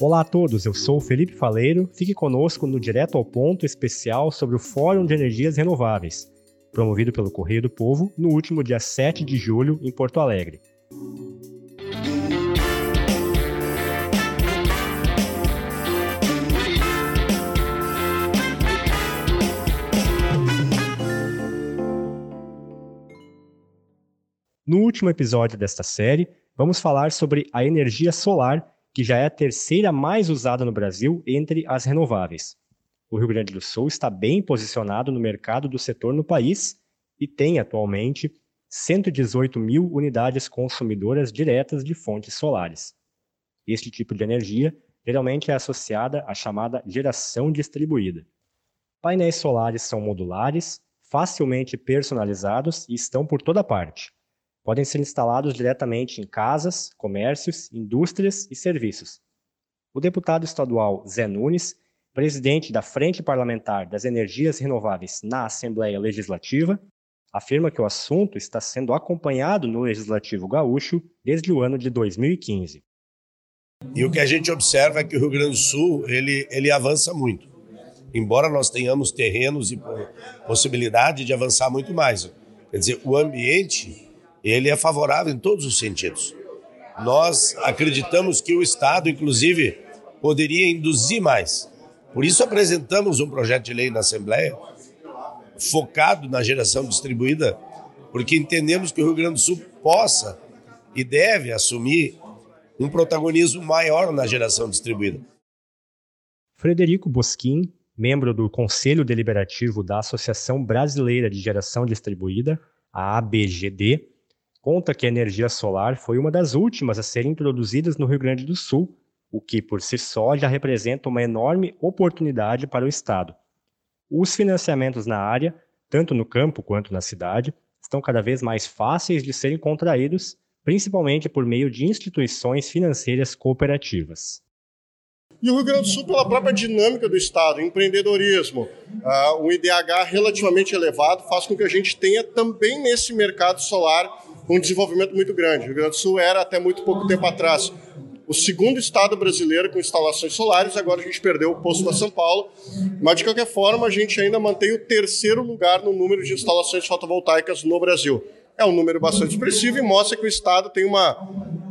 Olá a todos, eu sou o Felipe Faleiro. Fique conosco no Direto ao Ponto especial sobre o Fórum de Energias Renováveis, promovido pelo Correio do Povo no último dia 7 de julho em Porto Alegre. No último episódio desta série, vamos falar sobre a energia solar que já é a terceira mais usada no Brasil entre as renováveis. O Rio Grande do Sul está bem posicionado no mercado do setor no país e tem atualmente 118 mil unidades consumidoras diretas de fontes solares. Este tipo de energia geralmente é associada à chamada geração distribuída. Painéis solares são modulares, facilmente personalizados e estão por toda parte podem ser instalados diretamente em casas, comércios, indústrias e serviços. O deputado estadual Zé Nunes, presidente da Frente Parlamentar das Energias Renováveis na Assembleia Legislativa, afirma que o assunto está sendo acompanhado no Legislativo Gaúcho desde o ano de 2015. E o que a gente observa é que o Rio Grande do Sul ele, ele avança muito. Embora nós tenhamos terrenos e possibilidade de avançar muito mais. Quer dizer, o ambiente ele é favorável em todos os sentidos. Nós acreditamos que o Estado, inclusive, poderia induzir mais. Por isso apresentamos um projeto de lei na Assembleia focado na geração distribuída, porque entendemos que o Rio Grande do Sul possa e deve assumir um protagonismo maior na geração distribuída. Frederico Bosquim, membro do Conselho Deliberativo da Associação Brasileira de Geração Distribuída, a ABGD, conta que a energia solar foi uma das últimas a serem introduzidas no Rio Grande do Sul, o que por si só já representa uma enorme oportunidade para o Estado. Os financiamentos na área, tanto no campo quanto na cidade, estão cada vez mais fáceis de serem contraídos, principalmente por meio de instituições financeiras cooperativas. E o Rio Grande do Sul, pela própria dinâmica do Estado, empreendedorismo, uh, um IDH relativamente elevado, faz com que a gente tenha também nesse mercado solar um desenvolvimento muito grande. O Rio Grande do Sul era, até muito pouco tempo atrás, o segundo estado brasileiro com instalações solares, agora a gente perdeu o posto para São Paulo, mas de qualquer forma a gente ainda mantém o terceiro lugar no número de instalações fotovoltaicas no Brasil. É um número bastante expressivo e mostra que o estado tem uma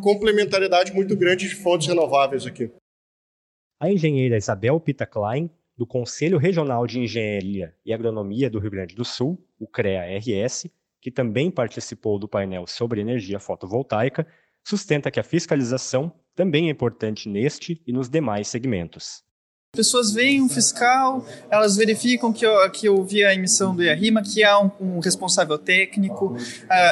complementariedade muito grande de fontes renováveis aqui. A engenheira Isabel Pita Klein, do Conselho Regional de Engenharia e Agronomia do Rio Grande do Sul, o CREA-RS, que também participou do painel sobre energia fotovoltaica, sustenta que a fiscalização também é importante neste e nos demais segmentos. Pessoas veem um fiscal, elas verificam que, eu, que a emissão do IARIMA, que há um, um responsável técnico, uh,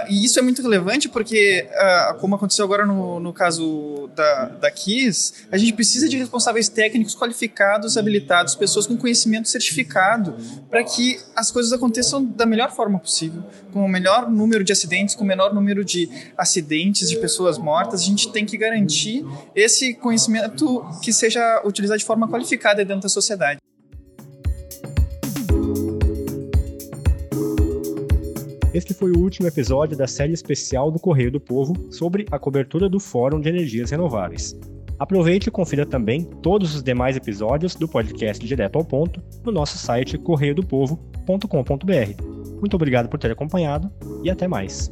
e isso é muito relevante porque, uh, como aconteceu agora no, no caso da, da KISS, a gente precisa de responsáveis técnicos qualificados, habilitados, pessoas com conhecimento certificado, para que as coisas aconteçam da melhor forma possível, com o menor número de acidentes, com o menor número de acidentes, de pessoas mortas. A gente tem que garantir esse conhecimento que seja utilizado de forma qualificada dentro da sociedade. Este foi o último episódio da série especial do Correio do Povo sobre a cobertura do Fórum de Energias Renováveis. Aproveite e confira também todos os demais episódios do podcast Direto ao Ponto no nosso site correiodopovo.com.br. Muito obrigado por ter acompanhado e até mais.